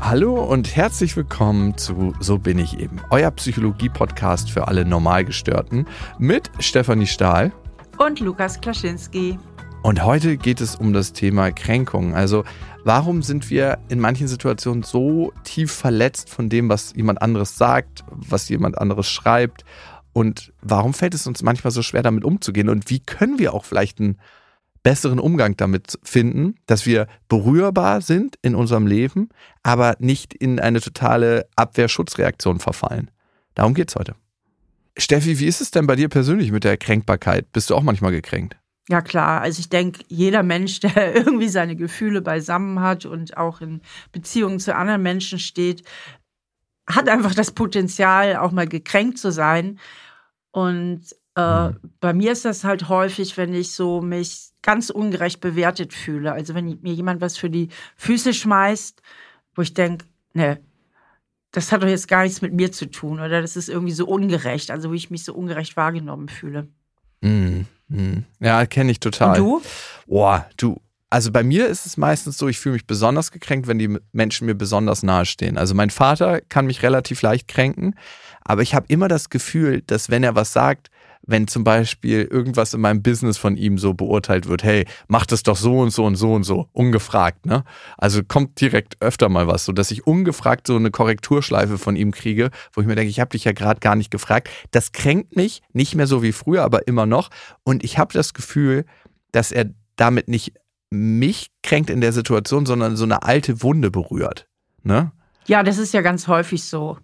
Hallo und herzlich willkommen zu So bin ich eben, euer Psychologie-Podcast für alle Normalgestörten mit Stefanie Stahl und Lukas Klaschinski. Und heute geht es um das Thema Kränkung. Also warum sind wir in manchen Situationen so tief verletzt von dem, was jemand anderes sagt, was jemand anderes schreibt? Und warum fällt es uns manchmal so schwer, damit umzugehen? Und wie können wir auch vielleicht einen besseren Umgang damit finden, dass wir berührbar sind in unserem Leben, aber nicht in eine totale Abwehrschutzreaktion verfallen. Darum geht es heute. Steffi, wie ist es denn bei dir persönlich mit der Kränkbarkeit? Bist du auch manchmal gekränkt? Ja klar, also ich denke, jeder Mensch, der irgendwie seine Gefühle beisammen hat und auch in Beziehungen zu anderen Menschen steht, hat einfach das Potenzial, auch mal gekränkt zu sein. Und äh, mhm. bei mir ist das halt häufig, wenn ich so mich ganz ungerecht bewertet fühle. Also wenn mir jemand was für die Füße schmeißt, wo ich denke, ne, das hat doch jetzt gar nichts mit mir zu tun oder das ist irgendwie so ungerecht, also wie ich mich so ungerecht wahrgenommen fühle. Mm, mm. Ja, kenne ich total. Und du? Boah, du. Also bei mir ist es meistens so, ich fühle mich besonders gekränkt, wenn die Menschen mir besonders nahe stehen. Also mein Vater kann mich relativ leicht kränken, aber ich habe immer das Gefühl, dass wenn er was sagt, wenn zum Beispiel irgendwas in meinem Business von ihm so beurteilt wird, hey, mach das doch so und so und so und so, ungefragt, ne? Also kommt direkt öfter mal was, so dass ich ungefragt so eine Korrekturschleife von ihm kriege, wo ich mir denke, ich habe dich ja gerade gar nicht gefragt. Das kränkt mich, nicht mehr so wie früher, aber immer noch. Und ich habe das Gefühl, dass er damit nicht mich kränkt in der Situation, sondern so eine alte Wunde berührt. Ne? Ja, das ist ja ganz häufig so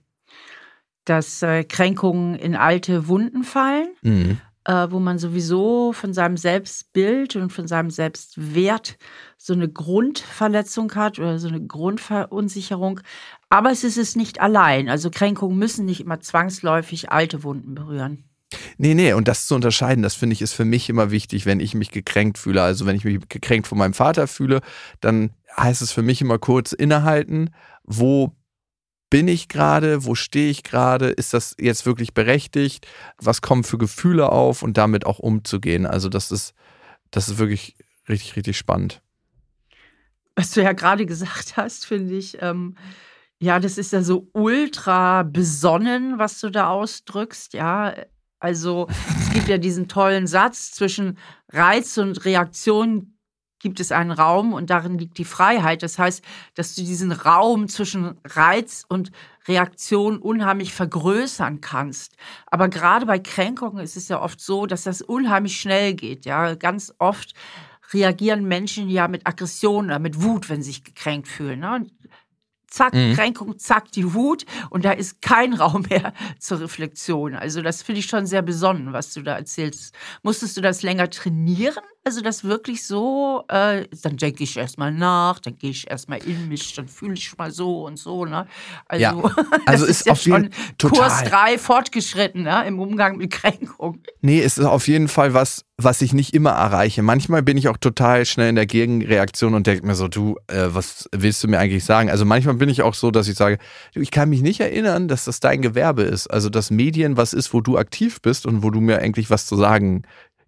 dass äh, Kränkungen in alte Wunden fallen, mhm. äh, wo man sowieso von seinem Selbstbild und von seinem Selbstwert so eine Grundverletzung hat oder so eine Grundverunsicherung. Aber es ist es nicht allein. Also Kränkungen müssen nicht immer zwangsläufig alte Wunden berühren. Nee, nee, und das zu unterscheiden, das finde ich ist für mich immer wichtig, wenn ich mich gekränkt fühle. Also wenn ich mich gekränkt von meinem Vater fühle, dann heißt es für mich immer kurz innehalten, wo bin ich gerade, wo stehe ich gerade, ist das jetzt wirklich berechtigt, was kommen für Gefühle auf und damit auch umzugehen. Also das ist, das ist wirklich richtig, richtig spannend. Was du ja gerade gesagt hast, finde ich, ähm, ja, das ist ja so ultra besonnen, was du da ausdrückst, ja. Also es gibt ja diesen tollen Satz zwischen Reiz und Reaktion gibt es einen Raum und darin liegt die Freiheit. Das heißt, dass du diesen Raum zwischen Reiz und Reaktion unheimlich vergrößern kannst. Aber gerade bei Kränkungen ist es ja oft so, dass das unheimlich schnell geht. Ja, ganz oft reagieren Menschen ja mit Aggression oder mit Wut, wenn sie sich gekränkt fühlen. Ne? Zack, mhm. Kränkung, zack, die Wut und da ist kein Raum mehr zur Reflexion. Also das finde ich schon sehr besonnen, was du da erzählst. Musstest du das länger trainieren? Also das wirklich so, äh, dann denke ich erstmal nach, dann gehe ich erstmal in mich, dann fühle ich mal so und so. Ne? Also, ja. also ist, ist ja auf schon Kurs 3 fortgeschritten ne? im Umgang mit Kränkung. Nee, es ist auf jeden Fall was, was ich nicht immer erreiche. Manchmal bin ich auch total schnell in der Gegenreaktion und denke mir so, du, äh, was willst du mir eigentlich sagen? Also manchmal bin ich auch so, dass ich sage, ich kann mich nicht erinnern, dass das dein Gewerbe ist. Also dass Medien was ist, wo du aktiv bist und wo du mir eigentlich was zu sagen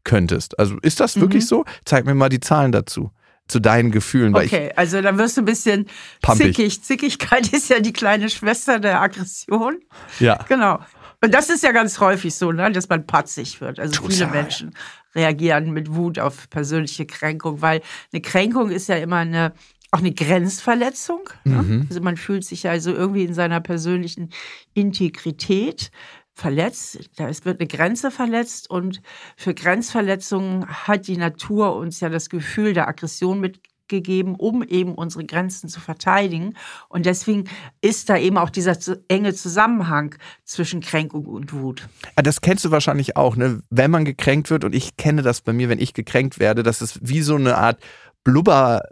könntest. Also ist das wirklich mhm. so? Zeig mir mal die Zahlen dazu. Zu deinen Gefühlen. Okay, also dann wirst du ein bisschen pumpig. zickig. Zickigkeit ist ja die kleine Schwester der Aggression. Ja. Genau. Und das ist ja ganz häufig so, ne, dass man patzig wird. Also Total. viele Menschen reagieren mit Wut auf persönliche Kränkung, weil eine Kränkung ist ja immer eine auch eine Grenzverletzung. Ne? Mhm. Also man fühlt sich ja also irgendwie in seiner persönlichen Integrität verletzt. Da wird eine Grenze verletzt und für Grenzverletzungen hat die Natur uns ja das Gefühl der Aggression mitgegeben, um eben unsere Grenzen zu verteidigen. Und deswegen ist da eben auch dieser enge Zusammenhang zwischen Kränkung und Wut. Das kennst du wahrscheinlich auch, ne? Wenn man gekränkt wird, und ich kenne das bei mir, wenn ich gekränkt werde, dass es wie so eine Art Blubber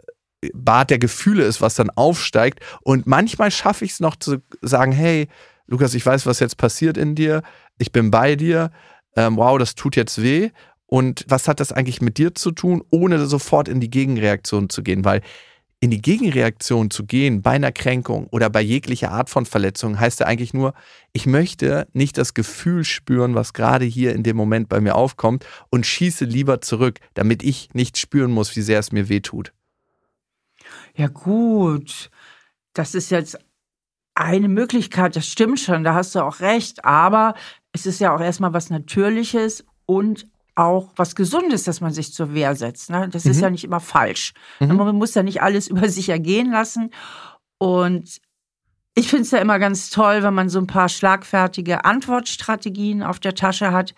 Bad der Gefühle ist, was dann aufsteigt. Und manchmal schaffe ich es noch zu sagen, hey, Lukas, ich weiß, was jetzt passiert in dir, ich bin bei dir, ähm, wow, das tut jetzt weh. Und was hat das eigentlich mit dir zu tun, ohne sofort in die Gegenreaktion zu gehen? Weil in die Gegenreaktion zu gehen bei einer Kränkung oder bei jeglicher Art von Verletzung heißt ja eigentlich nur, ich möchte nicht das Gefühl spüren, was gerade hier in dem Moment bei mir aufkommt und schieße lieber zurück, damit ich nicht spüren muss, wie sehr es mir weh tut. Ja gut, das ist jetzt eine Möglichkeit, das stimmt schon, da hast du auch recht, aber es ist ja auch erstmal was Natürliches und auch was Gesundes, dass man sich zur Wehr setzt. Ne? Das mhm. ist ja nicht immer falsch. Mhm. Man muss ja nicht alles über sich ergehen lassen. Und ich finde es ja immer ganz toll, wenn man so ein paar schlagfertige Antwortstrategien auf der Tasche hat,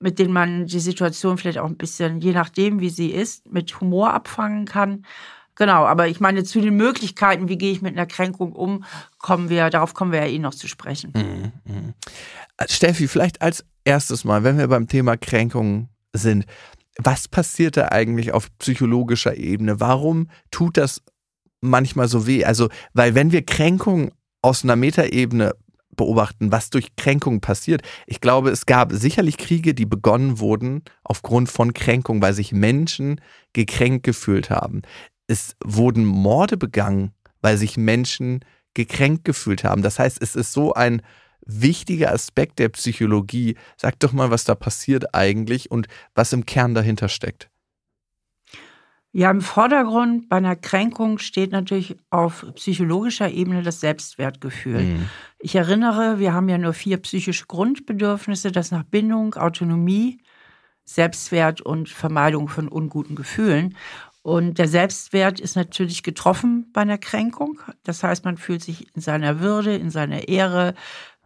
mit denen man die Situation vielleicht auch ein bisschen, je nachdem, wie sie ist, mit Humor abfangen kann. Genau, aber ich meine, zu den Möglichkeiten, wie gehe ich mit einer Kränkung um, kommen wir, darauf kommen wir ja eh noch zu sprechen. Mhm, mh. Steffi, vielleicht als erstes Mal, wenn wir beim Thema Kränkung sind, was passiert da eigentlich auf psychologischer Ebene? Warum tut das manchmal so weh? Also, weil wenn wir Kränkung aus einer Metaebene beobachten, was durch Kränkung passiert. Ich glaube, es gab sicherlich Kriege, die begonnen wurden aufgrund von Kränkung, weil sich Menschen gekränkt gefühlt haben es wurden Morde begangen, weil sich Menschen gekränkt gefühlt haben. Das heißt, es ist so ein wichtiger Aspekt der Psychologie. Sag doch mal, was da passiert eigentlich und was im Kern dahinter steckt. Ja, im Vordergrund bei einer Kränkung steht natürlich auf psychologischer Ebene das Selbstwertgefühl. Mhm. Ich erinnere, wir haben ja nur vier psychische Grundbedürfnisse, das nach Bindung, Autonomie, Selbstwert und Vermeidung von unguten Gefühlen. Und der Selbstwert ist natürlich getroffen bei einer Kränkung. Das heißt, man fühlt sich in seiner Würde, in seiner Ehre,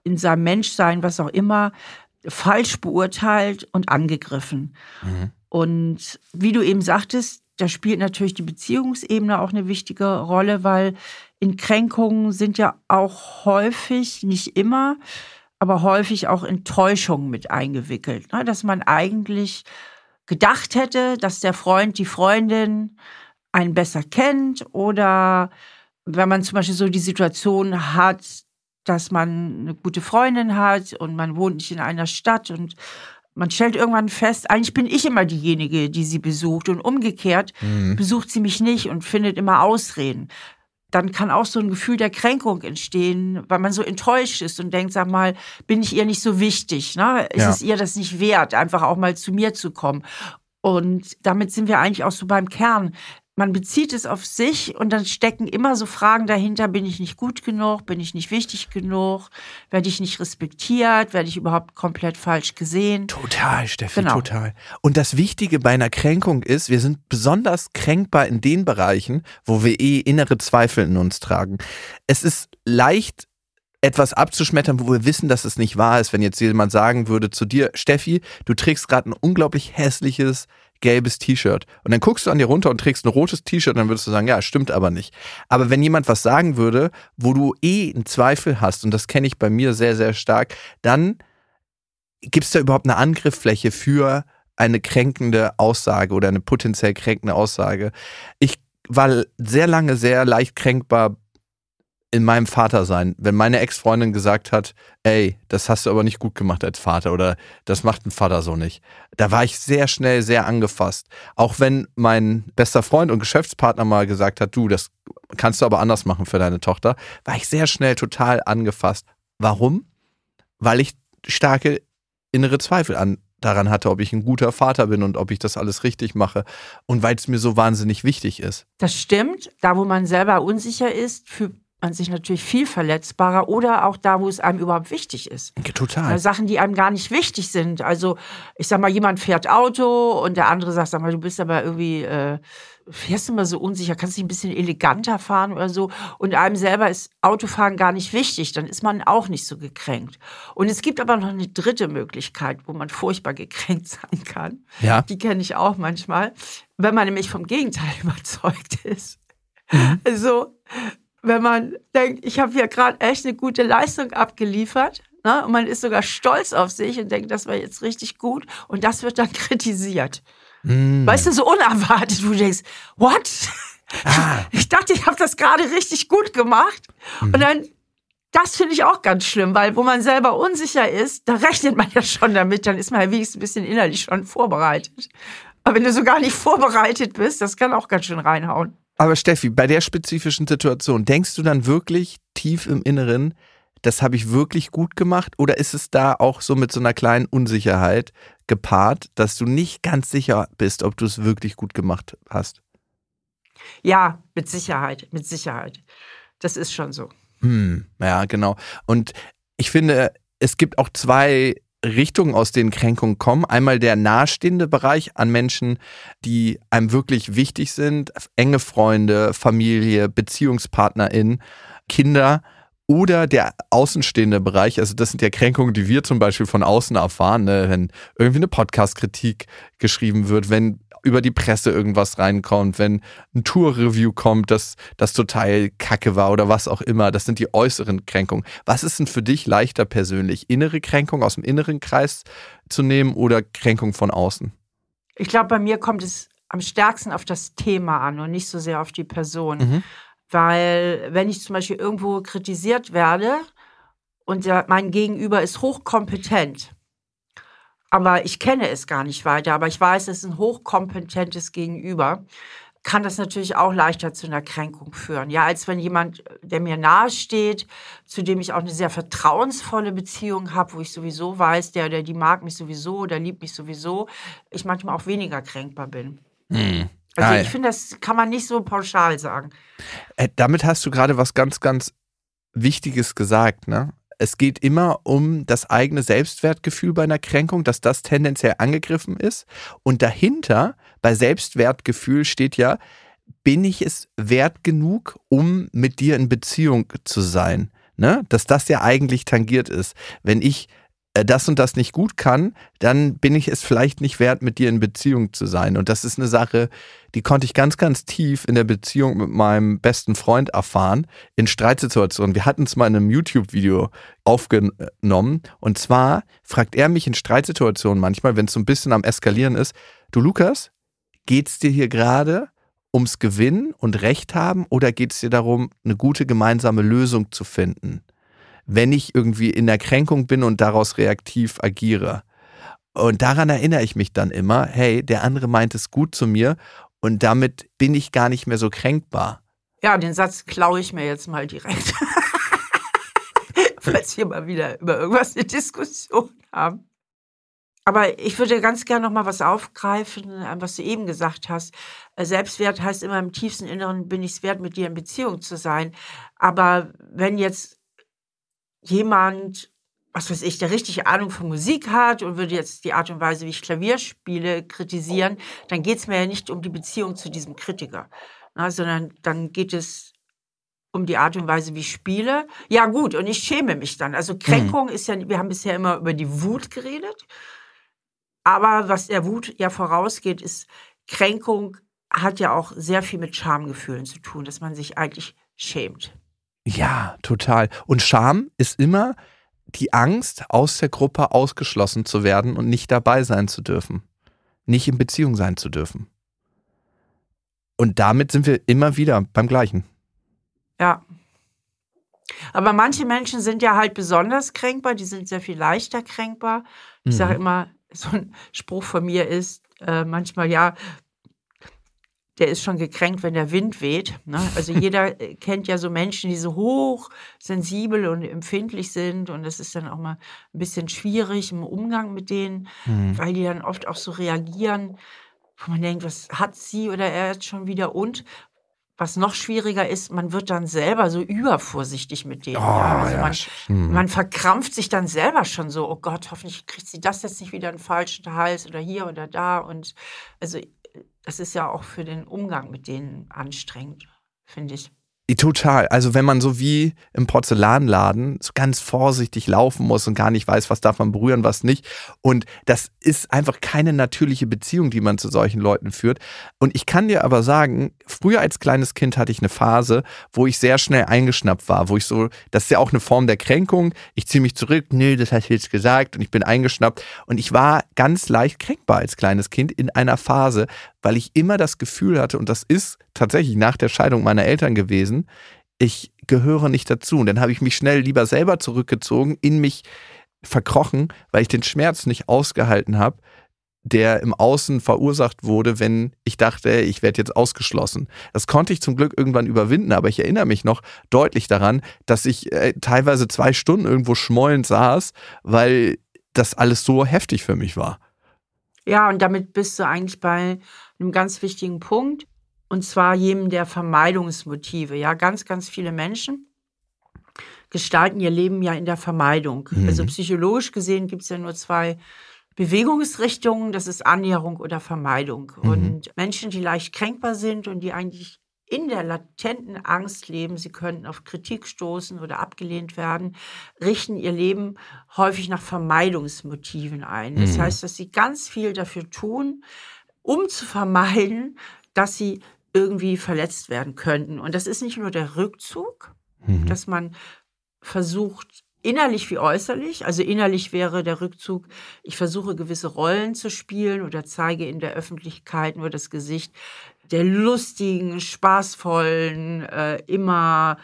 in seinem Menschsein, was auch immer, falsch beurteilt und angegriffen. Mhm. Und wie du eben sagtest, da spielt natürlich die Beziehungsebene auch eine wichtige Rolle, weil in Kränkungen sind ja auch häufig, nicht immer, aber häufig auch Enttäuschungen mit eingewickelt. Ne? Dass man eigentlich gedacht hätte, dass der Freund, die Freundin einen besser kennt oder wenn man zum Beispiel so die Situation hat, dass man eine gute Freundin hat und man wohnt nicht in einer Stadt und man stellt irgendwann fest, eigentlich bin ich immer diejenige, die sie besucht und umgekehrt mhm. besucht sie mich nicht und findet immer Ausreden dann kann auch so ein Gefühl der Kränkung entstehen, weil man so enttäuscht ist und denkt, sag mal, bin ich ihr nicht so wichtig? Ne? Ist ja. es ihr das nicht wert, einfach auch mal zu mir zu kommen? Und damit sind wir eigentlich auch so beim Kern man bezieht es auf sich und dann stecken immer so Fragen dahinter, bin ich nicht gut genug, bin ich nicht wichtig genug, werde ich nicht respektiert, werde ich überhaupt komplett falsch gesehen. Total, Steffi, genau. total. Und das Wichtige bei einer Kränkung ist, wir sind besonders kränkbar in den Bereichen, wo wir eh innere Zweifel in uns tragen. Es ist leicht etwas abzuschmettern, wo wir wissen, dass es nicht wahr ist, wenn jetzt jemand sagen würde zu dir, Steffi, du trägst gerade ein unglaublich hässliches gelbes T-Shirt. Und dann guckst du an dir runter und trägst ein rotes T-Shirt, dann würdest du sagen, ja, stimmt aber nicht. Aber wenn jemand was sagen würde, wo du eh einen Zweifel hast, und das kenne ich bei mir sehr, sehr stark, dann gibt es da überhaupt eine Angriffsfläche für eine kränkende Aussage oder eine potenziell kränkende Aussage. Ich war sehr lange sehr leicht kränkbar in meinem Vater sein, wenn meine Ex-Freundin gesagt hat, ey, das hast du aber nicht gut gemacht als Vater oder das macht ein Vater so nicht. Da war ich sehr schnell sehr angefasst. Auch wenn mein bester Freund und Geschäftspartner mal gesagt hat, du, das kannst du aber anders machen für deine Tochter, war ich sehr schnell total angefasst. Warum? Weil ich starke innere Zweifel an, daran hatte, ob ich ein guter Vater bin und ob ich das alles richtig mache und weil es mir so wahnsinnig wichtig ist. Das stimmt. Da, wo man selber unsicher ist, für man sich natürlich viel verletzbarer oder auch da, wo es einem überhaupt wichtig ist. Total. Sachen, die einem gar nicht wichtig sind. Also ich sag mal, jemand fährt Auto und der andere sagt, sag mal, du bist aber irgendwie, äh, fährst immer so unsicher, kannst dich ein bisschen eleganter fahren oder so. Und einem selber ist Autofahren gar nicht wichtig, dann ist man auch nicht so gekränkt. Und es gibt aber noch eine dritte Möglichkeit, wo man furchtbar gekränkt sein kann. Ja. Die kenne ich auch manchmal, wenn man nämlich vom Gegenteil überzeugt ist. Mhm. Also wenn man denkt, ich habe hier gerade echt eine gute Leistung abgeliefert. Ne? Und man ist sogar stolz auf sich und denkt, das war jetzt richtig gut. Und das wird dann kritisiert. Mm. Weißt du, so unerwartet, wo du denkst, what? Ah. Ich dachte, ich habe das gerade richtig gut gemacht. Mm. Und dann, das finde ich auch ganz schlimm, weil wo man selber unsicher ist, da rechnet man ja schon damit, dann ist man ja wenigstens ein bisschen innerlich schon vorbereitet. Aber wenn du so gar nicht vorbereitet bist, das kann auch ganz schön reinhauen. Aber Steffi, bei der spezifischen Situation, denkst du dann wirklich tief im Inneren, das habe ich wirklich gut gemacht? Oder ist es da auch so mit so einer kleinen Unsicherheit gepaart, dass du nicht ganz sicher bist, ob du es wirklich gut gemacht hast? Ja, mit Sicherheit, mit Sicherheit. Das ist schon so. Hm, ja, genau. Und ich finde, es gibt auch zwei Richtungen, aus denen Kränkungen kommen. Einmal der nahestehende Bereich an Menschen, die einem wirklich wichtig sind, enge Freunde, Familie, BeziehungspartnerInnen, Kinder oder der außenstehende Bereich, also das sind ja Kränkungen, die wir zum Beispiel von außen erfahren, ne? wenn irgendwie eine Podcast-Kritik geschrieben wird, wenn über die Presse irgendwas reinkommt, wenn ein Tour-Review kommt, dass das total kacke war oder was auch immer. Das sind die äußeren Kränkungen. Was ist denn für dich leichter persönlich? Innere Kränkung aus dem inneren Kreis zu nehmen oder Kränkung von außen? Ich glaube, bei mir kommt es am stärksten auf das Thema an und nicht so sehr auf die Person. Mhm. Weil wenn ich zum Beispiel irgendwo kritisiert werde und mein Gegenüber ist hochkompetent, aber ich kenne es gar nicht weiter, aber ich weiß, es ist ein hochkompetentes Gegenüber, kann das natürlich auch leichter zu einer Kränkung führen. Ja, als wenn jemand, der mir nahe steht, zu dem ich auch eine sehr vertrauensvolle Beziehung habe, wo ich sowieso weiß, der oder die mag mich sowieso, der liebt mich sowieso, ich manchmal auch weniger kränkbar bin. Hm. Also ah, ich finde, das kann man nicht so pauschal sagen. Äh, damit hast du gerade was ganz, ganz Wichtiges gesagt, ne? Es geht immer um das eigene Selbstwertgefühl bei einer Kränkung, dass das tendenziell angegriffen ist. Und dahinter, bei Selbstwertgefühl, steht ja, bin ich es wert genug, um mit dir in Beziehung zu sein? Ne? Dass das ja eigentlich tangiert ist. Wenn ich das und das nicht gut kann, dann bin ich es vielleicht nicht wert, mit dir in Beziehung zu sein. Und das ist eine Sache, die konnte ich ganz, ganz tief in der Beziehung mit meinem besten Freund erfahren, in Streitsituationen. Wir hatten es mal in einem YouTube-Video aufgenommen. Und zwar fragt er mich in Streitsituationen manchmal, wenn es so ein bisschen am Eskalieren ist, du Lukas, geht's dir hier gerade ums Gewinnen und Recht haben oder geht es dir darum, eine gute gemeinsame Lösung zu finden? Wenn ich irgendwie in der Kränkung bin und daraus reaktiv agiere. Und daran erinnere ich mich dann immer, hey, der andere meint es gut zu mir und damit bin ich gar nicht mehr so kränkbar. Ja, den Satz klaue ich mir jetzt mal direkt. Falls wir mal wieder über irgendwas eine Diskussion haben. Aber ich würde ganz gerne noch mal was aufgreifen, was du eben gesagt hast. Selbstwert heißt immer im tiefsten Inneren bin ich es wert, mit dir in Beziehung zu sein. Aber wenn jetzt jemand, was weiß ich, der richtig Ahnung von Musik hat und würde jetzt die Art und Weise, wie ich Klavier spiele, kritisieren, dann geht es mir ja nicht um die Beziehung zu diesem Kritiker, na, sondern dann geht es um die Art und Weise, wie ich spiele. Ja, gut, und ich schäme mich dann. Also Kränkung mhm. ist ja, wir haben bisher immer über die Wut geredet. Aber was der Wut ja vorausgeht, ist, Kränkung hat ja auch sehr viel mit Schamgefühlen zu tun, dass man sich eigentlich schämt. Ja, total. Und Scham ist immer die Angst, aus der Gruppe ausgeschlossen zu werden und nicht dabei sein zu dürfen. Nicht in Beziehung sein zu dürfen. Und damit sind wir immer wieder beim Gleichen. Ja. Aber manche Menschen sind ja halt besonders kränkbar, die sind sehr viel leichter kränkbar. Ich mhm. sage immer, so ein Spruch von mir ist äh, manchmal, ja, der ist schon gekränkt, wenn der Wind weht. Ne? Also jeder äh, kennt ja so Menschen, die so hochsensibel und empfindlich sind. Und das ist dann auch mal ein bisschen schwierig im Umgang mit denen, mhm. weil die dann oft auch so reagieren, wo man denkt, was hat sie oder er jetzt schon wieder? Und was noch schwieriger ist, man wird dann selber so übervorsichtig mit denen. Oh, ja. Also man, mhm. man, verkrampft sich dann selber schon so, oh Gott, hoffentlich kriegt sie das jetzt nicht wieder einen falschen Hals oder hier oder da. Und also das ist ja auch für den Umgang mit denen anstrengend, finde ich. Total. Also wenn man so wie im Porzellanladen so ganz vorsichtig laufen muss und gar nicht weiß, was darf man berühren, was nicht. Und das ist einfach keine natürliche Beziehung, die man zu solchen Leuten führt. Und ich kann dir aber sagen, früher als kleines Kind hatte ich eine Phase, wo ich sehr schnell eingeschnappt war, wo ich so, das ist ja auch eine Form der Kränkung. Ich ziehe mich zurück, nö, das hast du jetzt gesagt und ich bin eingeschnappt. Und ich war ganz leicht kränkbar als kleines Kind in einer Phase, weil ich immer das Gefühl hatte, und das ist tatsächlich nach der Scheidung meiner Eltern gewesen, ich gehöre nicht dazu. Und dann habe ich mich schnell lieber selber zurückgezogen, in mich verkrochen, weil ich den Schmerz nicht ausgehalten habe, der im Außen verursacht wurde, wenn ich dachte, ich werde jetzt ausgeschlossen. Das konnte ich zum Glück irgendwann überwinden, aber ich erinnere mich noch deutlich daran, dass ich äh, teilweise zwei Stunden irgendwo schmollend saß, weil das alles so heftig für mich war. Ja, und damit bist du eigentlich bei einem ganz wichtigen Punkt. Und zwar jedem der Vermeidungsmotive. Ja, ganz, ganz viele Menschen gestalten ihr Leben ja in der Vermeidung. Mhm. Also psychologisch gesehen gibt es ja nur zwei Bewegungsrichtungen, das ist Annäherung oder Vermeidung. Mhm. Und Menschen, die leicht kränkbar sind und die eigentlich in der latenten Angst leben, sie könnten auf Kritik stoßen oder abgelehnt werden, richten ihr Leben häufig nach Vermeidungsmotiven ein. Das Mhm. heißt, dass sie ganz viel dafür tun, um zu vermeiden, dass sie irgendwie verletzt werden könnten. Und das ist nicht nur der Rückzug, Mhm. dass man versucht, innerlich wie äußerlich, also innerlich wäre der Rückzug, ich versuche gewisse Rollen zu spielen oder zeige in der Öffentlichkeit nur das Gesicht der lustigen, spaßvollen, äh, immer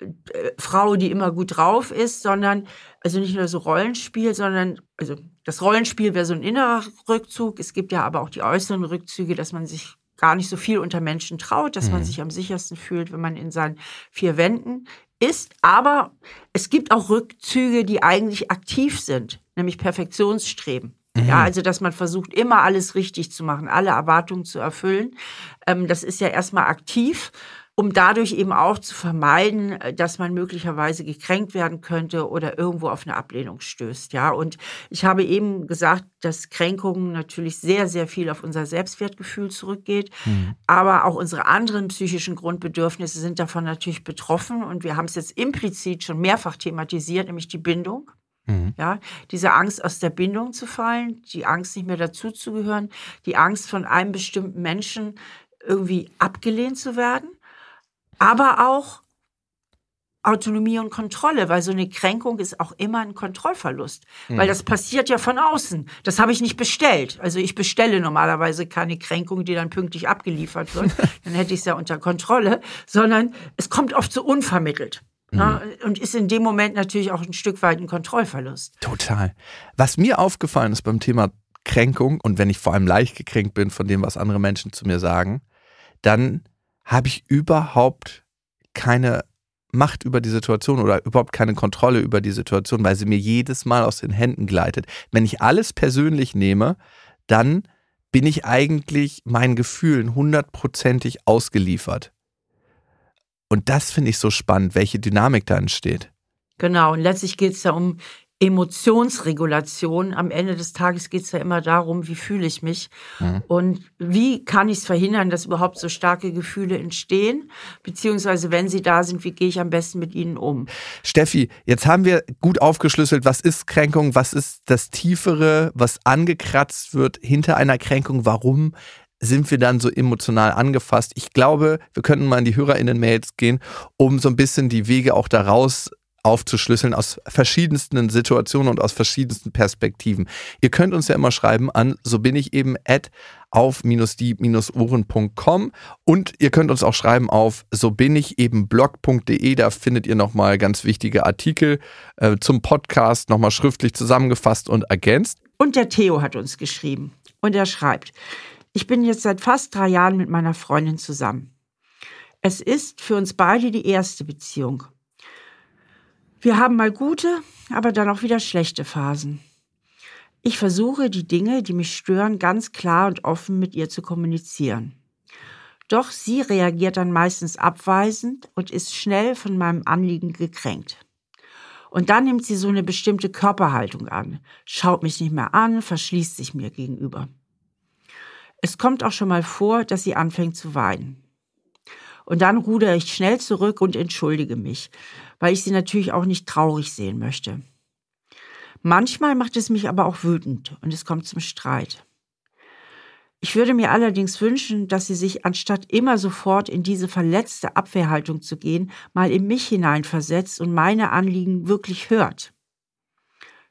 äh, Frau, die immer gut drauf ist, sondern also nicht nur so Rollenspiel, sondern also das Rollenspiel wäre so ein innerer Rückzug. Es gibt ja aber auch die äußeren Rückzüge, dass man sich gar nicht so viel unter Menschen traut, dass man Mhm. sich am sichersten fühlt, wenn man in seinen vier Wänden ist. Aber es gibt auch Rückzüge, die eigentlich aktiv sind, nämlich Perfektionsstreben. Ja, also dass man versucht, immer alles richtig zu machen, alle Erwartungen zu erfüllen. Ähm, das ist ja erstmal aktiv, um dadurch eben auch zu vermeiden, äh, dass man möglicherweise gekränkt werden könnte oder irgendwo auf eine Ablehnung stößt. Ja, und ich habe eben gesagt, dass Kränkungen natürlich sehr, sehr viel auf unser Selbstwertgefühl zurückgeht. Mhm. Aber auch unsere anderen psychischen Grundbedürfnisse sind davon natürlich betroffen. Und wir haben es jetzt implizit schon mehrfach thematisiert, nämlich die Bindung. Mhm. Ja, diese Angst aus der Bindung zu fallen, die Angst nicht mehr dazuzugehören, die Angst von einem bestimmten Menschen irgendwie abgelehnt zu werden, aber auch Autonomie und Kontrolle, weil so eine Kränkung ist auch immer ein Kontrollverlust, weil das passiert ja von außen. Das habe ich nicht bestellt. Also ich bestelle normalerweise keine Kränkung, die dann pünktlich abgeliefert wird, dann hätte ich es ja unter Kontrolle, sondern es kommt oft so unvermittelt. Ja, und ist in dem Moment natürlich auch ein Stück weit ein Kontrollverlust. Total. Was mir aufgefallen ist beim Thema Kränkung und wenn ich vor allem leicht gekränkt bin von dem, was andere Menschen zu mir sagen, dann habe ich überhaupt keine Macht über die Situation oder überhaupt keine Kontrolle über die Situation, weil sie mir jedes Mal aus den Händen gleitet. Wenn ich alles persönlich nehme, dann bin ich eigentlich meinen Gefühlen hundertprozentig ausgeliefert. Und das finde ich so spannend, welche Dynamik da entsteht. Genau, und letztlich geht es ja um Emotionsregulation. Am Ende des Tages geht es ja immer darum, wie fühle ich mich Mhm. und wie kann ich es verhindern, dass überhaupt so starke Gefühle entstehen, beziehungsweise wenn sie da sind, wie gehe ich am besten mit ihnen um. Steffi, jetzt haben wir gut aufgeschlüsselt, was ist Kränkung, was ist das Tiefere, was angekratzt wird hinter einer Kränkung, warum sind wir dann so emotional angefasst. Ich glaube, wir könnten mal in die HörerInnen-Mails gehen, um so ein bisschen die Wege auch daraus aufzuschlüsseln aus verschiedensten Situationen und aus verschiedensten Perspektiven. Ihr könnt uns ja immer schreiben an so bin ich eben at auf die-ohren.com und ihr könnt uns auch schreiben auf so bin ich eben blog.de, da findet ihr nochmal ganz wichtige Artikel äh, zum Podcast, nochmal schriftlich zusammengefasst und ergänzt. Und der Theo hat uns geschrieben und er schreibt, ich bin jetzt seit fast drei Jahren mit meiner Freundin zusammen. Es ist für uns beide die erste Beziehung. Wir haben mal gute, aber dann auch wieder schlechte Phasen. Ich versuche, die Dinge, die mich stören, ganz klar und offen mit ihr zu kommunizieren. Doch sie reagiert dann meistens abweisend und ist schnell von meinem Anliegen gekränkt. Und dann nimmt sie so eine bestimmte Körperhaltung an, schaut mich nicht mehr an, verschließt sich mir gegenüber. Es kommt auch schon mal vor, dass sie anfängt zu weinen. Und dann rudere ich schnell zurück und entschuldige mich, weil ich sie natürlich auch nicht traurig sehen möchte. Manchmal macht es mich aber auch wütend und es kommt zum Streit. Ich würde mir allerdings wünschen, dass sie sich, anstatt immer sofort in diese verletzte Abwehrhaltung zu gehen, mal in mich hineinversetzt und meine Anliegen wirklich hört.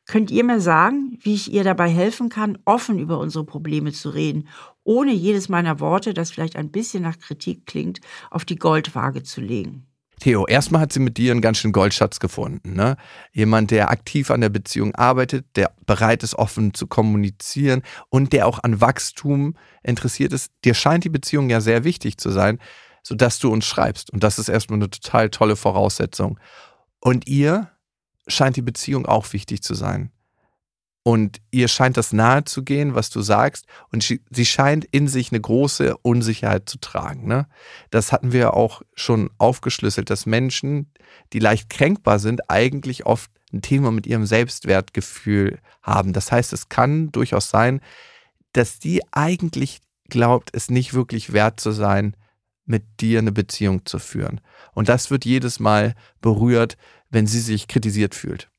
Könnt ihr mir sagen, wie ich ihr dabei helfen kann, offen über unsere Probleme zu reden, ohne jedes meiner Worte, das vielleicht ein bisschen nach Kritik klingt, auf die Goldwaage zu legen? Theo, erstmal hat sie mit dir einen ganz schönen Goldschatz gefunden. Ne? Jemand, der aktiv an der Beziehung arbeitet, der bereit ist, offen zu kommunizieren und der auch an Wachstum interessiert ist. Dir scheint die Beziehung ja sehr wichtig zu sein, sodass du uns schreibst. Und das ist erstmal eine total tolle Voraussetzung. Und ihr scheint die Beziehung auch wichtig zu sein. Und ihr scheint das nahe zu gehen, was du sagst. Und sie, scheint in sich eine große Unsicherheit zu tragen. Ne? Das hatten wir auch schon aufgeschlüsselt, dass Menschen, die leicht kränkbar sind, eigentlich oft ein Thema mit ihrem Selbstwertgefühl haben. Das heißt, es kann durchaus sein, dass die eigentlich glaubt, es nicht wirklich wert zu sein, mit dir eine Beziehung zu führen. Und das wird jedes Mal berührt, wenn sie sich kritisiert fühlt.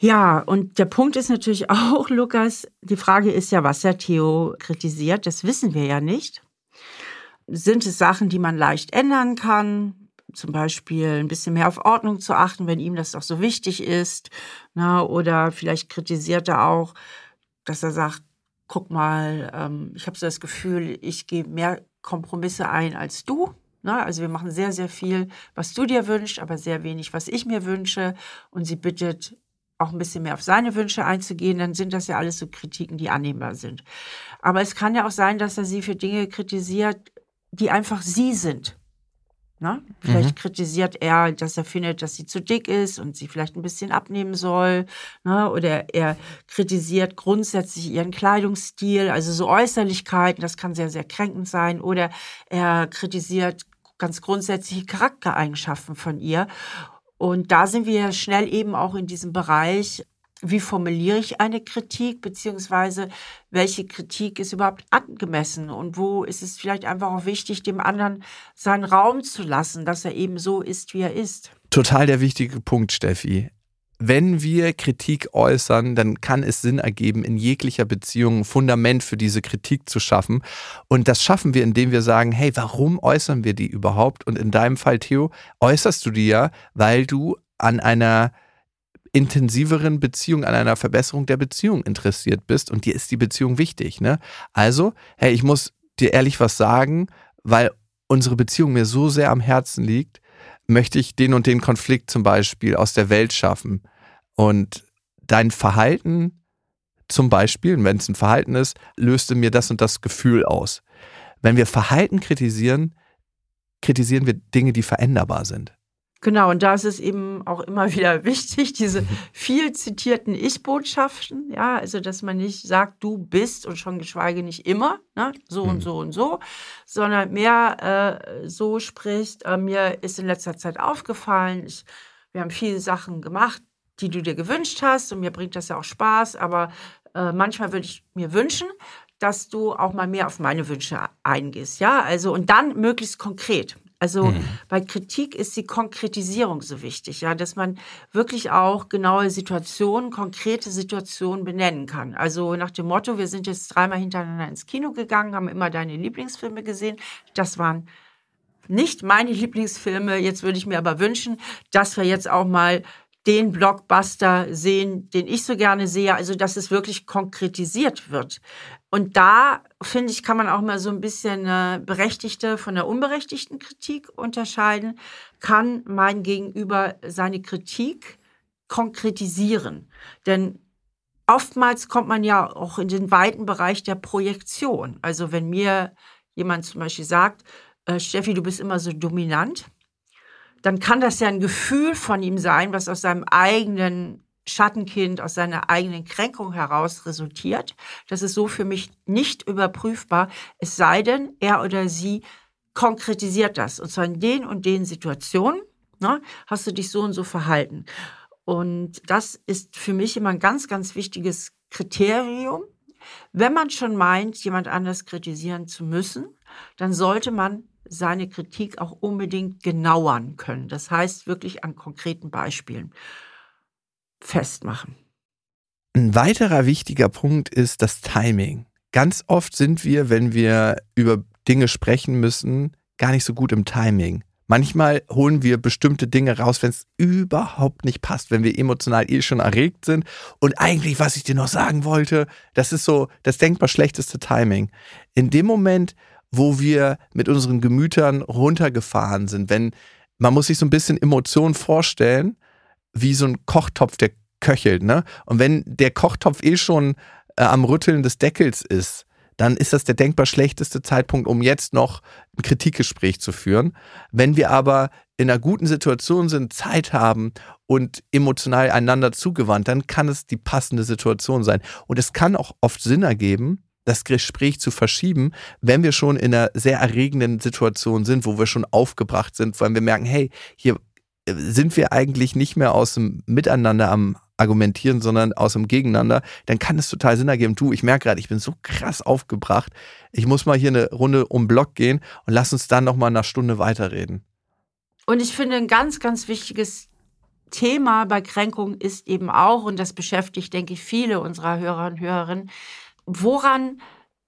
Ja, und der Punkt ist natürlich auch, Lukas, die Frage ist ja, was der Theo kritisiert. Das wissen wir ja nicht. Sind es Sachen, die man leicht ändern kann? Zum Beispiel ein bisschen mehr auf Ordnung zu achten, wenn ihm das doch so wichtig ist. Na, oder vielleicht kritisiert er auch, dass er sagt, guck mal, ähm, ich habe so das Gefühl, ich gehe mehr Kompromisse ein als du. Na, also wir machen sehr, sehr viel, was du dir wünschst, aber sehr wenig, was ich mir wünsche. Und sie bittet auch ein bisschen mehr auf seine Wünsche einzugehen, dann sind das ja alles so Kritiken, die annehmbar sind. Aber es kann ja auch sein, dass er sie für Dinge kritisiert, die einfach sie sind. Ne? Vielleicht mhm. kritisiert er, dass er findet, dass sie zu dick ist und sie vielleicht ein bisschen abnehmen soll. Ne? Oder er kritisiert grundsätzlich ihren Kleidungsstil, also so Äußerlichkeiten, das kann sehr, sehr kränkend sein. Oder er kritisiert ganz grundsätzliche Charaktereigenschaften von ihr. Und da sind wir schnell eben auch in diesem Bereich, wie formuliere ich eine Kritik, beziehungsweise welche Kritik ist überhaupt angemessen und wo ist es vielleicht einfach auch wichtig, dem anderen seinen Raum zu lassen, dass er eben so ist, wie er ist. Total der wichtige Punkt, Steffi wenn wir Kritik äußern, dann kann es Sinn ergeben, in jeglicher Beziehung ein Fundament für diese Kritik zu schaffen. Und das schaffen wir, indem wir sagen, hey, warum äußern wir die überhaupt? Und in deinem Fall, Theo, äußerst du die ja, weil du an einer intensiveren Beziehung, an einer Verbesserung der Beziehung interessiert bist und dir ist die Beziehung wichtig. Ne? Also, hey, ich muss dir ehrlich was sagen, weil unsere Beziehung mir so sehr am Herzen liegt, möchte ich den und den Konflikt zum Beispiel aus der Welt schaffen. Und dein Verhalten zum Beispiel, wenn es ein Verhalten ist, löste mir das und das Gefühl aus. Wenn wir Verhalten kritisieren, kritisieren wir Dinge, die veränderbar sind. Genau, und da ist es eben auch immer wieder wichtig, diese viel zitierten Ich-Botschaften, ja, also dass man nicht sagt, du bist und schon geschweige nicht immer, ne, so mhm. und so und so, sondern mehr äh, so spricht, äh, mir ist in letzter Zeit aufgefallen, ich, wir haben viele Sachen gemacht, die du dir gewünscht hast und mir bringt das ja auch Spaß, aber äh, manchmal würde ich mir wünschen, dass du auch mal mehr auf meine Wünsche eingehst, ja, also und dann möglichst konkret. Also mhm. bei Kritik ist die Konkretisierung so wichtig, ja, dass man wirklich auch genaue Situationen, konkrete Situationen benennen kann. Also nach dem Motto, wir sind jetzt dreimal hintereinander ins Kino gegangen, haben immer deine Lieblingsfilme gesehen. Das waren nicht meine Lieblingsfilme. Jetzt würde ich mir aber wünschen, dass wir jetzt auch mal den Blockbuster sehen, den ich so gerne sehe, also dass es wirklich konkretisiert wird. Und da, finde ich, kann man auch mal so ein bisschen äh, berechtigte von der unberechtigten Kritik unterscheiden. Kann mein Gegenüber seine Kritik konkretisieren? Denn oftmals kommt man ja auch in den weiten Bereich der Projektion. Also wenn mir jemand zum Beispiel sagt, äh, Steffi, du bist immer so dominant, dann kann das ja ein Gefühl von ihm sein, was aus seinem eigenen Schattenkind aus seiner eigenen Kränkung heraus resultiert. Das ist so für mich nicht überprüfbar, es sei denn, er oder sie konkretisiert das. Und zwar in den und den Situationen ne, hast du dich so und so verhalten. Und das ist für mich immer ein ganz, ganz wichtiges Kriterium. Wenn man schon meint, jemand anders kritisieren zu müssen, dann sollte man seine Kritik auch unbedingt genauern können. Das heißt wirklich an konkreten Beispielen festmachen. Ein weiterer wichtiger Punkt ist das Timing. Ganz oft sind wir, wenn wir über Dinge sprechen müssen, gar nicht so gut im Timing. Manchmal holen wir bestimmte Dinge raus, wenn es überhaupt nicht passt, wenn wir emotional eh schon erregt sind. Und eigentlich, was ich dir noch sagen wollte, das ist so das denkbar schlechteste Timing. In dem Moment, wo wir mit unseren Gemütern runtergefahren sind, wenn man muss sich so ein bisschen Emotionen vorstellen, wie so ein Kochtopf, der köchelt, ne? Und wenn der Kochtopf eh schon äh, am Rütteln des Deckels ist, dann ist das der denkbar schlechteste Zeitpunkt, um jetzt noch ein Kritikgespräch zu führen. Wenn wir aber in einer guten Situation sind, Zeit haben und emotional einander zugewandt, dann kann es die passende Situation sein. Und es kann auch oft Sinn ergeben, das Gespräch zu verschieben, wenn wir schon in einer sehr erregenden Situation sind, wo wir schon aufgebracht sind, weil wir merken, hey, hier äh, sind wir eigentlich nicht mehr aus dem Miteinander am argumentieren, sondern aus dem Gegeneinander, dann kann es total Sinn ergeben. Du, ich merke gerade, ich bin so krass aufgebracht. Ich muss mal hier eine Runde um Block gehen und lass uns dann noch mal eine Stunde weiterreden. Und ich finde, ein ganz, ganz wichtiges Thema bei Kränkung ist eben auch, und das beschäftigt, denke ich, viele unserer Hörer und Hörerinnen, woran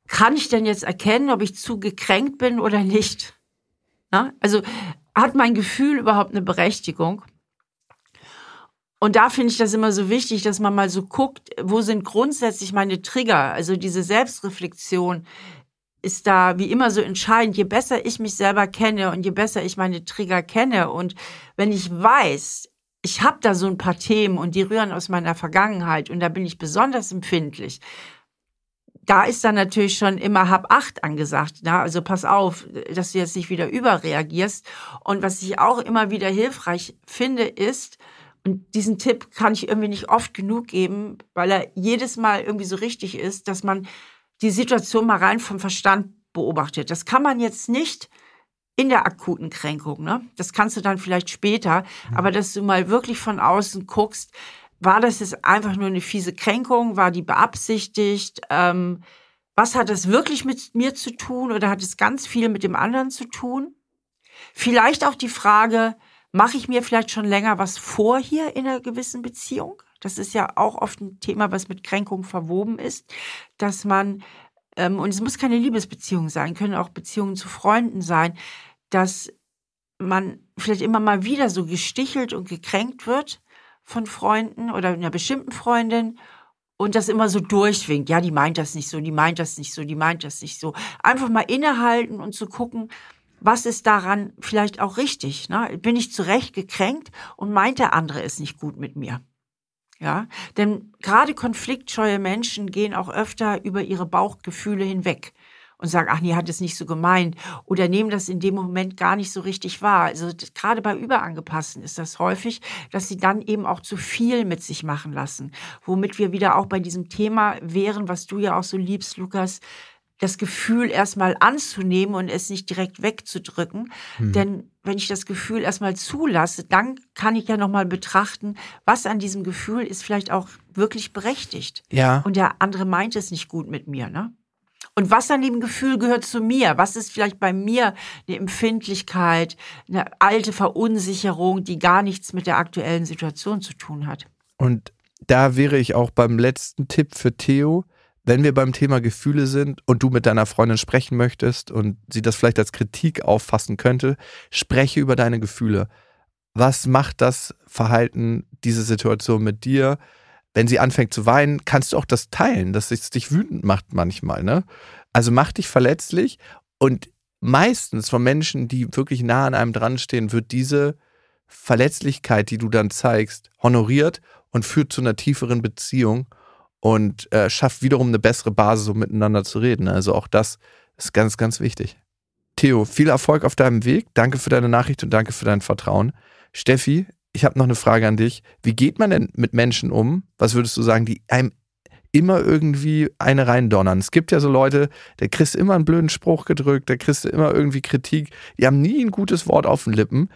kann ich denn jetzt erkennen, ob ich zu gekränkt bin oder nicht? Na? Also hat mein Gefühl überhaupt eine Berechtigung? Und da finde ich das immer so wichtig, dass man mal so guckt, wo sind grundsätzlich meine Trigger? Also diese Selbstreflexion ist da wie immer so entscheidend. Je besser ich mich selber kenne und je besser ich meine Trigger kenne und wenn ich weiß, ich habe da so ein paar Themen und die rühren aus meiner Vergangenheit und da bin ich besonders empfindlich, da ist dann natürlich schon immer hab acht angesagt. Na? Also pass auf, dass du jetzt nicht wieder überreagierst. Und was ich auch immer wieder hilfreich finde, ist, und diesen Tipp kann ich irgendwie nicht oft genug geben, weil er jedes Mal irgendwie so richtig ist, dass man die Situation mal rein vom Verstand beobachtet. Das kann man jetzt nicht in der akuten Kränkung, ne? Das kannst du dann vielleicht später, mhm. aber dass du mal wirklich von außen guckst, war das jetzt einfach nur eine fiese Kränkung? War die beabsichtigt? Ähm, was hat das wirklich mit mir zu tun oder hat es ganz viel mit dem anderen zu tun? Vielleicht auch die Frage, Mache ich mir vielleicht schon länger was vor hier in einer gewissen Beziehung? Das ist ja auch oft ein Thema, was mit Kränkung verwoben ist, dass man, ähm, und es muss keine Liebesbeziehung sein, können auch Beziehungen zu Freunden sein, dass man vielleicht immer mal wieder so gestichelt und gekränkt wird von Freunden oder einer bestimmten Freundin und das immer so durchwinkt. Ja, die meint das nicht so, die meint das nicht so, die meint das nicht so. Einfach mal innehalten und zu gucken, was ist daran vielleicht auch richtig? Ne? Bin ich zu Recht gekränkt und meint der andere es nicht gut mit mir? Ja, denn gerade konfliktscheue Menschen gehen auch öfter über ihre Bauchgefühle hinweg und sagen, ach nee, hat es nicht so gemeint oder nehmen das in dem Moment gar nicht so richtig wahr. Also gerade bei Überangepassten ist das häufig, dass sie dann eben auch zu viel mit sich machen lassen. Womit wir wieder auch bei diesem Thema wären, was du ja auch so liebst, Lukas, das Gefühl erstmal anzunehmen und es nicht direkt wegzudrücken. Hm. Denn wenn ich das Gefühl erstmal zulasse, dann kann ich ja nochmal betrachten, was an diesem Gefühl ist vielleicht auch wirklich berechtigt. Ja. Und der andere meint es nicht gut mit mir, ne? Und was an dem Gefühl gehört zu mir? Was ist vielleicht bei mir eine Empfindlichkeit, eine alte Verunsicherung, die gar nichts mit der aktuellen Situation zu tun hat? Und da wäre ich auch beim letzten Tipp für Theo wenn wir beim Thema Gefühle sind und du mit deiner Freundin sprechen möchtest und sie das vielleicht als Kritik auffassen könnte, spreche über deine Gefühle. Was macht das Verhalten, diese Situation mit dir? Wenn sie anfängt zu weinen, kannst du auch das teilen, dass es dich wütend macht manchmal. Ne? Also mach dich verletzlich und meistens von Menschen, die wirklich nah an einem dran stehen, wird diese Verletzlichkeit, die du dann zeigst, honoriert und führt zu einer tieferen Beziehung und äh, schafft wiederum eine bessere Basis, um miteinander zu reden. Also auch das ist ganz, ganz wichtig. Theo, viel Erfolg auf deinem Weg. Danke für deine Nachricht und danke für dein Vertrauen. Steffi, ich habe noch eine Frage an dich. Wie geht man denn mit Menschen um? Was würdest du sagen, die einem immer irgendwie eine reindonnern? Es gibt ja so Leute, der kriegst immer einen blöden Spruch gedrückt, der kriegst immer irgendwie Kritik. Die haben nie ein gutes Wort auf den Lippen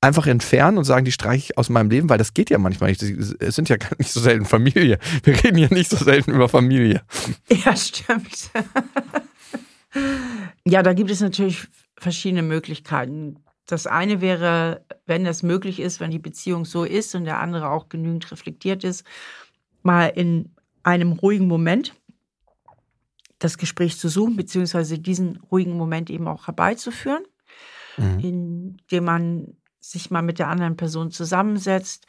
einfach entfernen und sagen, die streiche ich aus meinem Leben, weil das geht ja manchmal nicht. Es sind ja gar nicht so selten Familie. Wir reden ja nicht so selten über Familie. Ja, stimmt. ja, da gibt es natürlich verschiedene Möglichkeiten. Das eine wäre, wenn das möglich ist, wenn die Beziehung so ist und der andere auch genügend reflektiert ist, mal in einem ruhigen Moment das Gespräch zu suchen, beziehungsweise diesen ruhigen Moment eben auch herbeizuführen, mhm. indem man sich mal mit der anderen Person zusammensetzt,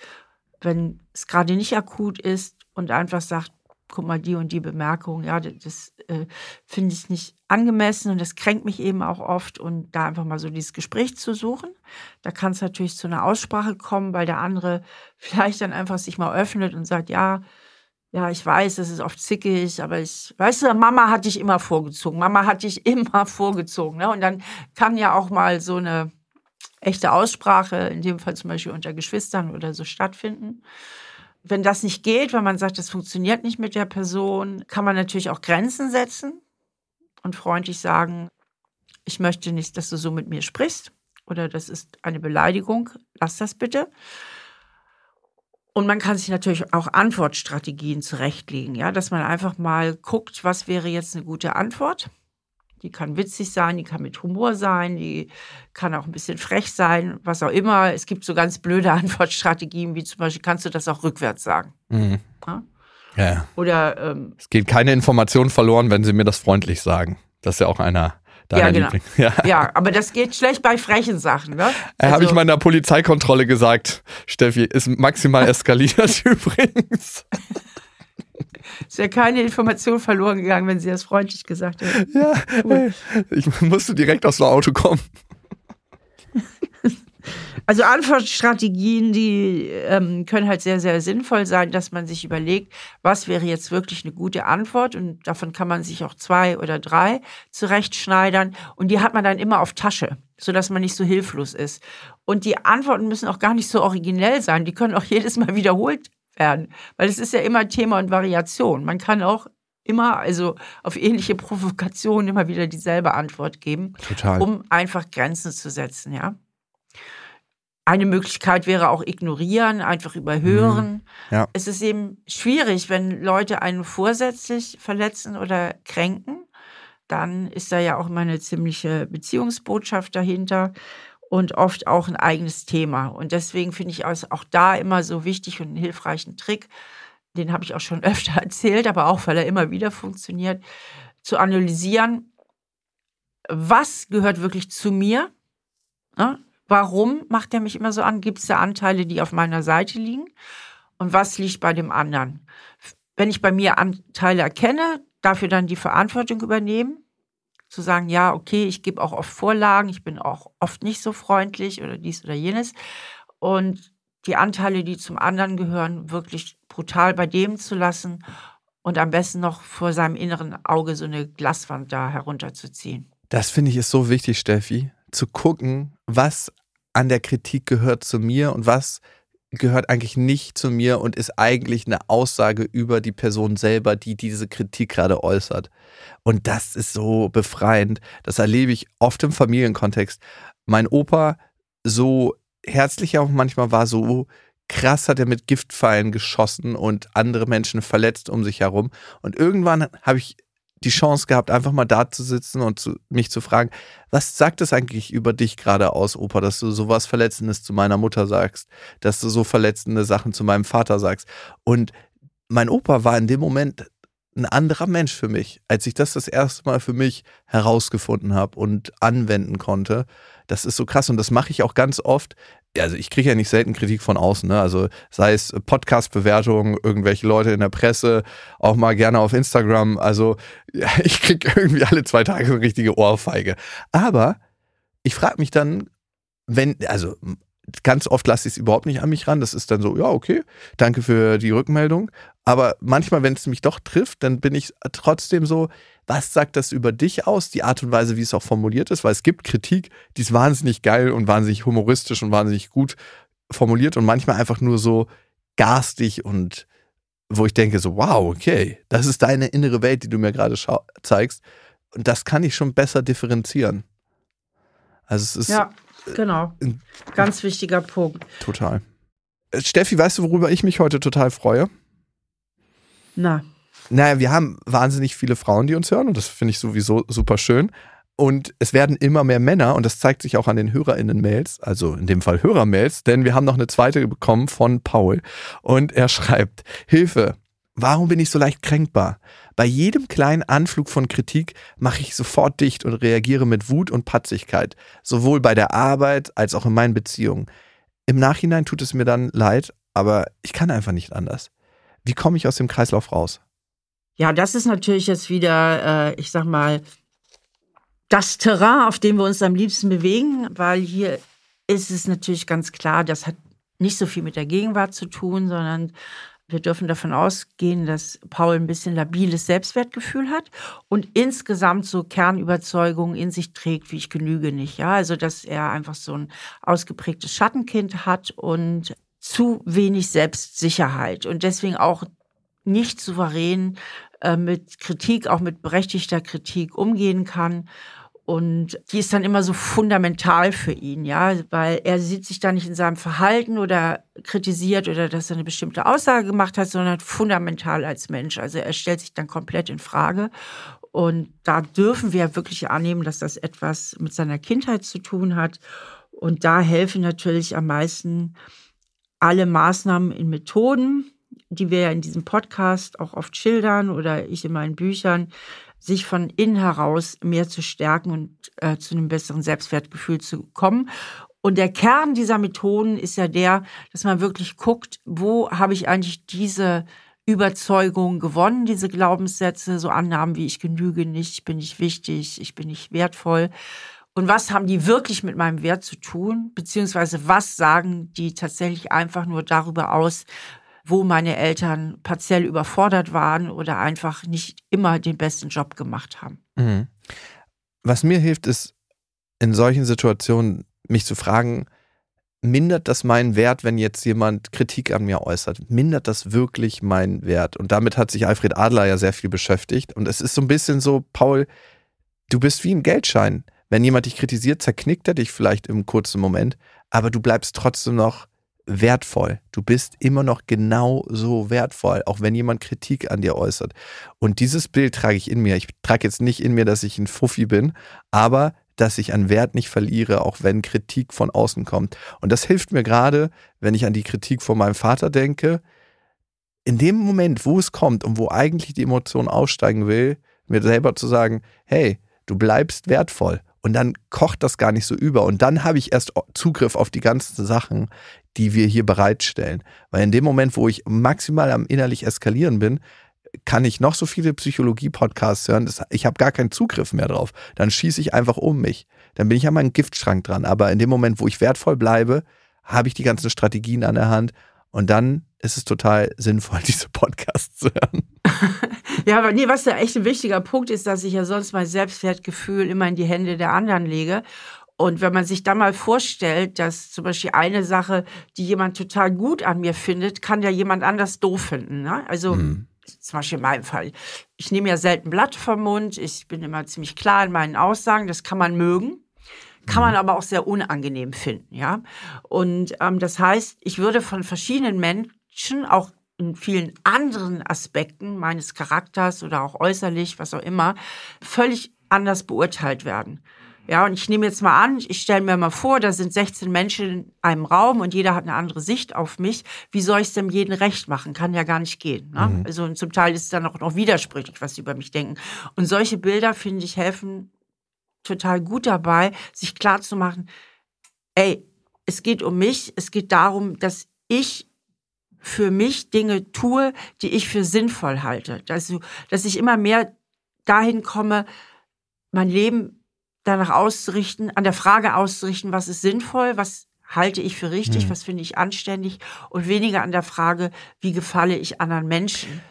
wenn es gerade nicht akut ist und einfach sagt, guck mal, die und die Bemerkung, ja, das äh, finde ich nicht angemessen und das kränkt mich eben auch oft und da einfach mal so dieses Gespräch zu suchen. Da kann es natürlich zu einer Aussprache kommen, weil der andere vielleicht dann einfach sich mal öffnet und sagt, ja, ja, ich weiß, das ist oft zickig, aber ich, weißt du, Mama hat dich immer vorgezogen. Mama hat dich immer vorgezogen. Ne? Und dann kann ja auch mal so eine echte Aussprache, in dem Fall zum Beispiel unter Geschwistern oder so stattfinden. Wenn das nicht geht, wenn man sagt, das funktioniert nicht mit der Person, kann man natürlich auch Grenzen setzen und freundlich sagen, ich möchte nicht, dass du so mit mir sprichst oder das ist eine Beleidigung, lass das bitte. Und man kann sich natürlich auch Antwortstrategien zurechtlegen, ja, dass man einfach mal guckt, was wäre jetzt eine gute Antwort. Die kann witzig sein, die kann mit Humor sein, die kann auch ein bisschen frech sein, was auch immer. Es gibt so ganz blöde Antwortstrategien, wie zum Beispiel, kannst du das auch rückwärts sagen? Mhm. Ja? ja. Oder ähm, es geht keine Information verloren, wenn sie mir das freundlich sagen. Das ist ja auch einer Deiner ja, genau. Liebling. Ja. ja, aber das geht schlecht bei frechen Sachen, ne? Also, Habe ich mal in der Polizeikontrolle gesagt, Steffi, ist maximal eskaliert übrigens. Ist ja keine Information verloren gegangen, wenn sie das freundlich gesagt hat. Ja, cool. ich musste direkt aus dem Auto kommen. Also Antwortstrategien, die ähm, können halt sehr, sehr sinnvoll sein, dass man sich überlegt, was wäre jetzt wirklich eine gute Antwort und davon kann man sich auch zwei oder drei zurechtschneidern und die hat man dann immer auf Tasche, sodass man nicht so hilflos ist. Und die Antworten müssen auch gar nicht so originell sein, die können auch jedes Mal wiederholt werden, weil es ist ja immer Thema und Variation. Man kann auch immer, also auf ähnliche Provokationen immer wieder dieselbe Antwort geben, Total. um einfach Grenzen zu setzen, ja. Eine Möglichkeit wäre auch ignorieren, einfach überhören. Mhm. Ja. Es ist eben schwierig, wenn Leute einen vorsätzlich verletzen oder kränken. Dann ist da ja auch immer eine ziemliche Beziehungsbotschaft dahinter und oft auch ein eigenes Thema. Und deswegen finde ich auch da immer so wichtig und einen hilfreichen Trick, den habe ich auch schon öfter erzählt, aber auch weil er immer wieder funktioniert, zu analysieren, was gehört wirklich zu mir? Ja? Warum macht er mich immer so an? Gibt es da Anteile, die auf meiner Seite liegen? Und was liegt bei dem anderen? Wenn ich bei mir Anteile erkenne, dafür dann die Verantwortung übernehmen, zu sagen, ja, okay, ich gebe auch oft Vorlagen, ich bin auch oft nicht so freundlich oder dies oder jenes. Und die Anteile, die zum anderen gehören, wirklich brutal bei dem zu lassen und am besten noch vor seinem inneren Auge so eine Glaswand da herunterzuziehen. Das finde ich ist so wichtig, Steffi, zu gucken, was an der Kritik gehört zu mir und was gehört eigentlich nicht zu mir und ist eigentlich eine Aussage über die Person selber, die diese Kritik gerade äußert. Und das ist so befreiend. Das erlebe ich oft im Familienkontext. Mein Opa, so herzlich er auch manchmal war, so krass hat er mit Giftpfeilen geschossen und andere Menschen verletzt um sich herum. Und irgendwann habe ich die Chance gehabt, einfach mal da zu sitzen und zu, mich zu fragen, was sagt es eigentlich über dich gerade aus, Opa, dass du sowas Verletzendes zu meiner Mutter sagst, dass du so verletzende Sachen zu meinem Vater sagst. Und mein Opa war in dem Moment ein anderer Mensch für mich, als ich das das erste Mal für mich herausgefunden habe und anwenden konnte. Das ist so krass und das mache ich auch ganz oft, also ich kriege ja nicht selten Kritik von außen, ne? Also sei es Podcast-Bewertungen, irgendwelche Leute in der Presse, auch mal gerne auf Instagram. Also ich kriege irgendwie alle zwei Tage so eine richtige Ohrfeige. Aber ich frage mich dann, wenn, also ganz oft lasse ich es überhaupt nicht an mich ran. Das ist dann so, ja, okay, danke für die Rückmeldung. Aber manchmal, wenn es mich doch trifft, dann bin ich trotzdem so, was sagt das über dich aus? Die Art und Weise, wie es auch formuliert ist, weil es gibt Kritik, die ist wahnsinnig geil und wahnsinnig humoristisch und wahnsinnig gut formuliert und manchmal einfach nur so garstig und wo ich denke so, wow, okay, das ist deine innere Welt, die du mir gerade zeigst. Und das kann ich schon besser differenzieren. Also es ist. Ja, genau. Ganz wichtiger Punkt. Total. Äh, Steffi, weißt du, worüber ich mich heute total freue? Na. Naja, wir haben wahnsinnig viele Frauen, die uns hören und das finde ich sowieso super schön. Und es werden immer mehr Männer und das zeigt sich auch an den HörerInnen-Mails, also in dem Fall Hörermails, denn wir haben noch eine zweite bekommen von Paul und er schreibt, Hilfe, warum bin ich so leicht kränkbar? Bei jedem kleinen Anflug von Kritik mache ich sofort dicht und reagiere mit Wut und Patzigkeit, sowohl bei der Arbeit als auch in meinen Beziehungen. Im Nachhinein tut es mir dann leid, aber ich kann einfach nicht anders. Wie komme ich aus dem Kreislauf raus? Ja, das ist natürlich jetzt wieder, äh, ich sag mal, das Terrain, auf dem wir uns am liebsten bewegen, weil hier ist es natürlich ganz klar, das hat nicht so viel mit der Gegenwart zu tun, sondern wir dürfen davon ausgehen, dass Paul ein bisschen labiles Selbstwertgefühl hat und insgesamt so Kernüberzeugungen in sich trägt, wie ich genüge nicht. Ja, also dass er einfach so ein ausgeprägtes Schattenkind hat und zu wenig Selbstsicherheit und deswegen auch nicht souverän äh, mit Kritik, auch mit berechtigter Kritik umgehen kann. Und die ist dann immer so fundamental für ihn, ja, weil er sieht sich da nicht in seinem Verhalten oder kritisiert oder dass er eine bestimmte Aussage gemacht hat, sondern fundamental als Mensch. Also er stellt sich dann komplett in Frage. Und da dürfen wir wirklich annehmen, dass das etwas mit seiner Kindheit zu tun hat. Und da helfen natürlich am meisten alle Maßnahmen in Methoden, die wir ja in diesem Podcast auch oft schildern oder ich in meinen Büchern, sich von innen heraus mehr zu stärken und äh, zu einem besseren Selbstwertgefühl zu kommen. Und der Kern dieser Methoden ist ja der, dass man wirklich guckt, wo habe ich eigentlich diese Überzeugung gewonnen, diese Glaubenssätze, so Annahmen wie ich genüge nicht, ich bin nicht wichtig, ich bin nicht wertvoll. Und was haben die wirklich mit meinem Wert zu tun? Beziehungsweise was sagen die tatsächlich einfach nur darüber aus, wo meine Eltern partiell überfordert waren oder einfach nicht immer den besten Job gemacht haben. Mhm. Was mir hilft, ist in solchen Situationen mich zu fragen, mindert das meinen Wert, wenn jetzt jemand Kritik an mir äußert? Mindert das wirklich meinen Wert? Und damit hat sich Alfred Adler ja sehr viel beschäftigt. Und es ist so ein bisschen so, Paul, du bist wie ein Geldschein. Wenn jemand dich kritisiert, zerknickt er dich vielleicht im kurzen Moment, aber du bleibst trotzdem noch wertvoll. Du bist immer noch genau so wertvoll, auch wenn jemand Kritik an dir äußert. Und dieses Bild trage ich in mir. Ich trage jetzt nicht in mir, dass ich ein Fuffi bin, aber dass ich an Wert nicht verliere, auch wenn Kritik von außen kommt. Und das hilft mir gerade, wenn ich an die Kritik von meinem Vater denke. In dem Moment, wo es kommt und wo eigentlich die Emotion aussteigen will, mir selber zu sagen, hey, du bleibst wertvoll und dann kocht das gar nicht so über. Und dann habe ich erst Zugriff auf die ganzen Sachen, die wir hier bereitstellen. Weil in dem Moment, wo ich maximal am innerlich eskalieren bin, kann ich noch so viele Psychologie-Podcasts hören, das, ich habe gar keinen Zugriff mehr drauf. Dann schieße ich einfach um mich. Dann bin ich an meinem Giftschrank dran. Aber in dem Moment, wo ich wertvoll bleibe, habe ich die ganzen Strategien an der Hand und dann ist es total sinnvoll, diese Podcasts zu hören. ja, aber nee, was da echt ein wichtiger Punkt ist, dass ich ja sonst mein Selbstwertgefühl immer in die Hände der anderen lege. Und wenn man sich dann mal vorstellt, dass zum Beispiel eine Sache, die jemand total gut an mir findet, kann ja jemand anders doof finden. Ne? Also mhm. zum Beispiel in meinem Fall. Ich nehme ja selten Blatt vom Mund. Ich bin immer ziemlich klar in meinen Aussagen. Das kann man mögen. Kann man mhm. aber auch sehr unangenehm finden, ja. Und ähm, das heißt, ich würde von verschiedenen Menschen auch in vielen anderen Aspekten meines Charakters oder auch äußerlich, was auch immer, völlig anders beurteilt werden. Ja, und ich nehme jetzt mal an, ich stelle mir mal vor, da sind 16 Menschen in einem Raum und jeder hat eine andere Sicht auf mich. Wie soll ich es dem jeden recht machen? Kann ja gar nicht gehen. Ne? Mhm. Also und zum Teil ist es dann auch noch widersprüchlich, was sie über mich denken. Und solche Bilder, finde ich, helfen total gut dabei, sich klar zu machen, ey, es geht um mich, es geht darum, dass ich für mich Dinge tue, die ich für sinnvoll halte. Also, dass ich immer mehr dahin komme, mein Leben danach auszurichten, an der Frage auszurichten, was ist sinnvoll, was halte ich für richtig, mhm. was finde ich anständig und weniger an der Frage, wie gefalle ich anderen Menschen.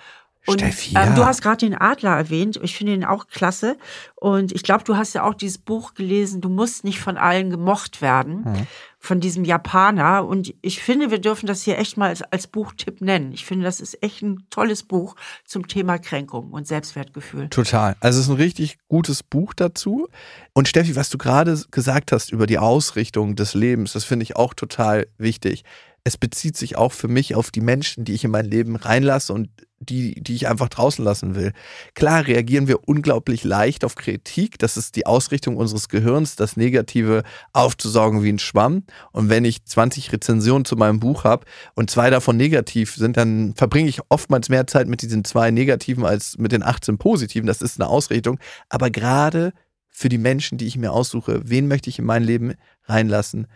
Und Steffi, ähm, ja. du hast gerade den Adler erwähnt. Ich finde ihn auch klasse. Und ich glaube, du hast ja auch dieses Buch gelesen, Du musst nicht von allen gemocht werden, mhm. Von diesem Japaner. Und ich finde, wir dürfen das hier echt mal als, als Buchtipp nennen. Ich finde, das ist echt ein tolles Buch zum Thema Kränkung und Selbstwertgefühl. Total. Also es ist ein richtig gutes Buch dazu. Und Steffi, was du gerade gesagt hast über die Ausrichtung des Lebens, das finde ich auch total wichtig es bezieht sich auch für mich auf die Menschen, die ich in mein Leben reinlasse und die, die ich einfach draußen lassen will. Klar reagieren wir unglaublich leicht auf Kritik. Das ist die Ausrichtung unseres Gehirns, das Negative aufzusaugen wie ein Schwamm. Und wenn ich 20 Rezensionen zu meinem Buch habe und zwei davon negativ sind, dann verbringe ich oftmals mehr Zeit mit diesen zwei negativen als mit den 18 positiven. Das ist eine Ausrichtung. Aber gerade für die Menschen, die ich mir aussuche, wen möchte ich in mein Leben reinlassen,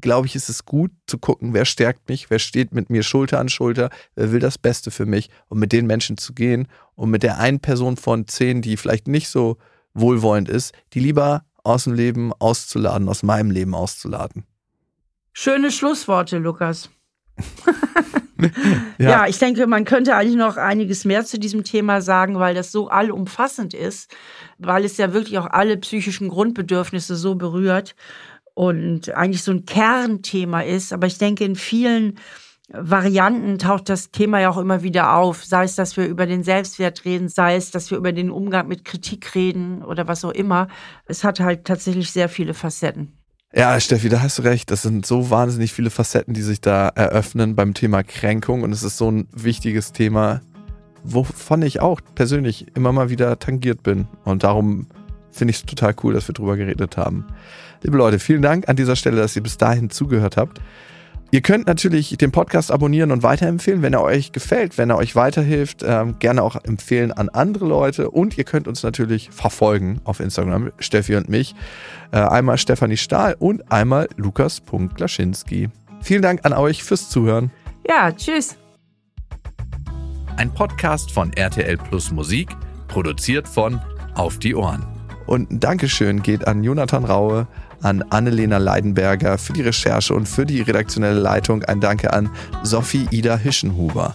glaube ich, ist es gut zu gucken, wer stärkt mich, wer steht mit mir Schulter an Schulter, wer will das Beste für mich und mit den Menschen zu gehen und mit der einen Person von zehn, die vielleicht nicht so wohlwollend ist, die lieber aus dem Leben auszuladen, aus meinem Leben auszuladen. Schöne Schlussworte, Lukas. ja. ja, ich denke, man könnte eigentlich noch einiges mehr zu diesem Thema sagen, weil das so allumfassend ist, weil es ja wirklich auch alle psychischen Grundbedürfnisse so berührt und eigentlich so ein Kernthema ist. Aber ich denke, in vielen Varianten taucht das Thema ja auch immer wieder auf. Sei es, dass wir über den Selbstwert reden, sei es, dass wir über den Umgang mit Kritik reden oder was auch immer. Es hat halt tatsächlich sehr viele Facetten. Ja, Steffi, da hast du recht. Das sind so wahnsinnig viele Facetten, die sich da eröffnen beim Thema Kränkung. Und es ist so ein wichtiges Thema, wovon ich auch persönlich immer mal wieder tangiert bin. Und darum finde ich es total cool, dass wir drüber geredet haben. Liebe Leute, vielen Dank an dieser Stelle, dass ihr bis dahin zugehört habt. Ihr könnt natürlich den Podcast abonnieren und weiterempfehlen, wenn er euch gefällt, wenn er euch weiterhilft. Ähm, gerne auch empfehlen an andere Leute. Und ihr könnt uns natürlich verfolgen auf Instagram, Steffi und mich. Äh, einmal Stefanie Stahl und einmal Lukas.Glaschinski. Vielen Dank an euch fürs Zuhören. Ja, tschüss. Ein Podcast von RTL Plus Musik, produziert von Auf die Ohren. Und ein Dankeschön geht an Jonathan Raue, an Annelena Leidenberger für die Recherche und für die redaktionelle Leitung. Ein Danke an Sophie Ida Hischenhuber.